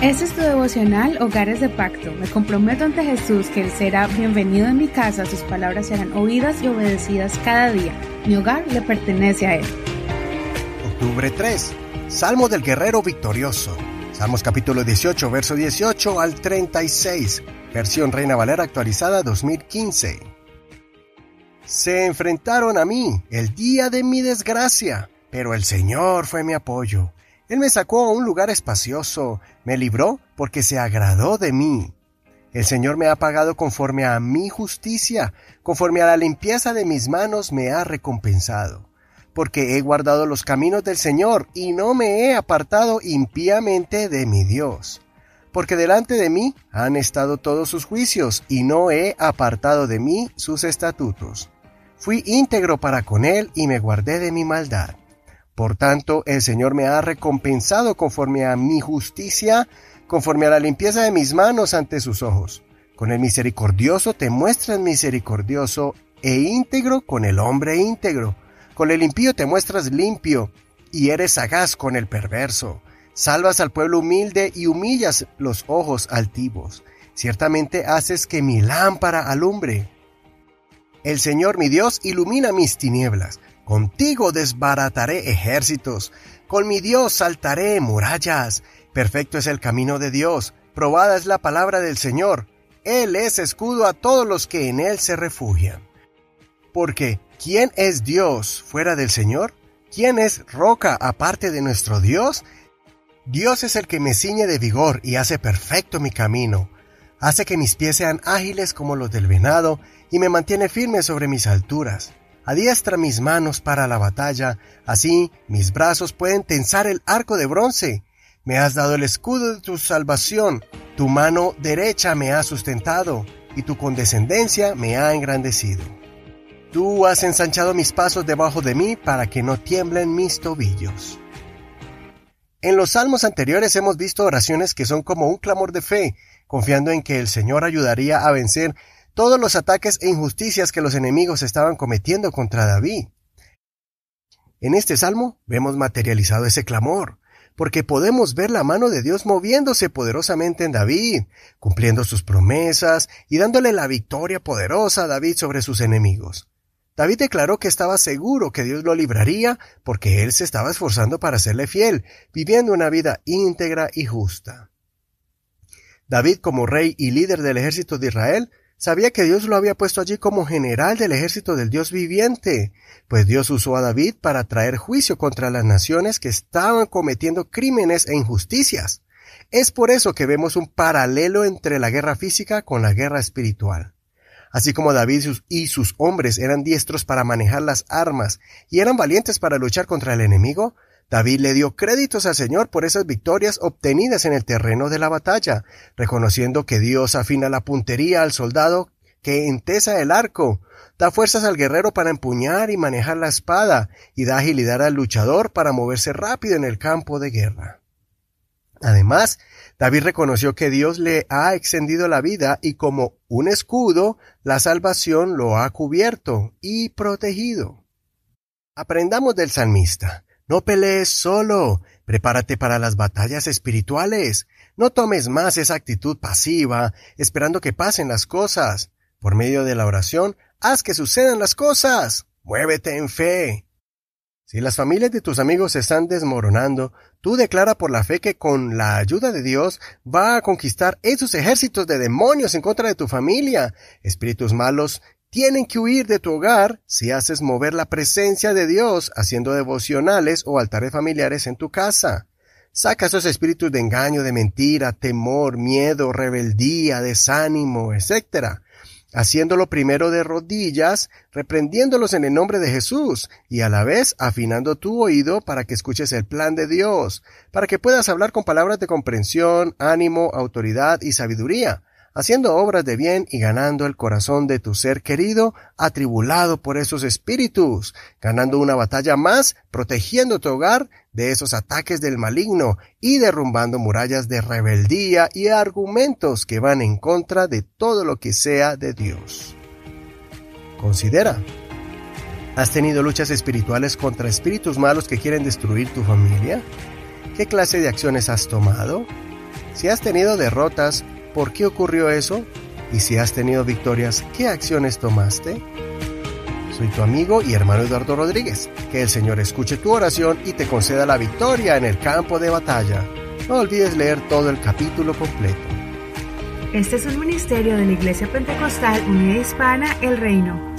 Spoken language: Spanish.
Este es tu devocional Hogares de Pacto. Me comprometo ante Jesús que Él será bienvenido en mi casa, sus palabras serán oídas y obedecidas cada día. Mi hogar le pertenece a Él. Octubre 3. Salmo del Guerrero Victorioso. Salmos capítulo 18, verso 18 al 36. Versión Reina Valera actualizada 2015. Se enfrentaron a mí el día de mi desgracia, pero el Señor fue mi apoyo. Él me sacó a un lugar espacioso, me libró porque se agradó de mí. El Señor me ha pagado conforme a mi justicia, conforme a la limpieza de mis manos me ha recompensado. Porque he guardado los caminos del Señor y no me he apartado impíamente de mi Dios. Porque delante de mí han estado todos sus juicios y no he apartado de mí sus estatutos. Fui íntegro para con él y me guardé de mi maldad. Por tanto, el Señor me ha recompensado conforme a mi justicia, conforme a la limpieza de mis manos ante sus ojos. Con el misericordioso te muestras misericordioso e íntegro con el hombre íntegro. Con el impío te muestras limpio y eres sagaz con el perverso. Salvas al pueblo humilde y humillas los ojos altivos. Ciertamente haces que mi lámpara alumbre. El Señor mi Dios ilumina mis tinieblas. Contigo desbarataré ejércitos. Con mi Dios saltaré murallas. Perfecto es el camino de Dios. Probada es la palabra del Señor. Él es escudo a todos los que en Él se refugian. Porque, ¿quién es Dios fuera del Señor? ¿Quién es roca aparte de nuestro Dios? Dios es el que me ciñe de vigor y hace perfecto mi camino. Hace que mis pies sean ágiles como los del venado y me mantiene firme sobre mis alturas. Adiestra mis manos para la batalla, así mis brazos pueden tensar el arco de bronce. Me has dado el escudo de tu salvación, tu mano derecha me ha sustentado, y tu condescendencia me ha engrandecido. Tú has ensanchado mis pasos debajo de mí para que no tiemblen mis tobillos. En los salmos anteriores hemos visto oraciones que son como un clamor de fe, confiando en que el Señor ayudaría a vencer todos los ataques e injusticias que los enemigos estaban cometiendo contra David. En este salmo vemos materializado ese clamor, porque podemos ver la mano de Dios moviéndose poderosamente en David, cumpliendo sus promesas y dándole la victoria poderosa a David sobre sus enemigos. David declaró que estaba seguro que Dios lo libraría porque él se estaba esforzando para serle fiel, viviendo una vida íntegra y justa. David, como rey y líder del ejército de Israel, Sabía que Dios lo había puesto allí como general del ejército del Dios viviente, pues Dios usó a David para traer juicio contra las naciones que estaban cometiendo crímenes e injusticias. Es por eso que vemos un paralelo entre la guerra física con la guerra espiritual. Así como David y sus hombres eran diestros para manejar las armas y eran valientes para luchar contra el enemigo, David le dio créditos al Señor por esas victorias obtenidas en el terreno de la batalla, reconociendo que Dios afina la puntería al soldado que entesa el arco, da fuerzas al guerrero para empuñar y manejar la espada, y da agilidad al luchador para moverse rápido en el campo de guerra. Además, David reconoció que Dios le ha extendido la vida y como un escudo, la salvación lo ha cubierto y protegido. Aprendamos del salmista. No pelees solo. Prepárate para las batallas espirituales. No tomes más esa actitud pasiva, esperando que pasen las cosas. Por medio de la oración, haz que sucedan las cosas. Muévete en fe. Si las familias de tus amigos se están desmoronando, tú declara por la fe que con la ayuda de Dios va a conquistar esos ejércitos de demonios en contra de tu familia, espíritus malos tienen que huir de tu hogar si haces mover la presencia de Dios haciendo devocionales o altares familiares en tu casa. Saca esos espíritus de engaño, de mentira, temor, miedo, rebeldía, desánimo, etc. Haciéndolo primero de rodillas, reprendiéndolos en el nombre de Jesús y a la vez afinando tu oído para que escuches el plan de Dios, para que puedas hablar con palabras de comprensión, ánimo, autoridad y sabiduría haciendo obras de bien y ganando el corazón de tu ser querido, atribulado por esos espíritus, ganando una batalla más, protegiendo tu hogar de esos ataques del maligno y derrumbando murallas de rebeldía y argumentos que van en contra de todo lo que sea de Dios. Considera. ¿Has tenido luchas espirituales contra espíritus malos que quieren destruir tu familia? ¿Qué clase de acciones has tomado? Si has tenido derrotas, ¿por qué ocurrió eso? Y si has tenido victorias, ¿qué acciones tomaste? Soy tu amigo y hermano Eduardo Rodríguez. Que el Señor escuche tu oración y te conceda la victoria en el campo de batalla. No olvides leer todo el capítulo completo. Este es un ministerio de la Iglesia Pentecostal Unida Hispana El Reino.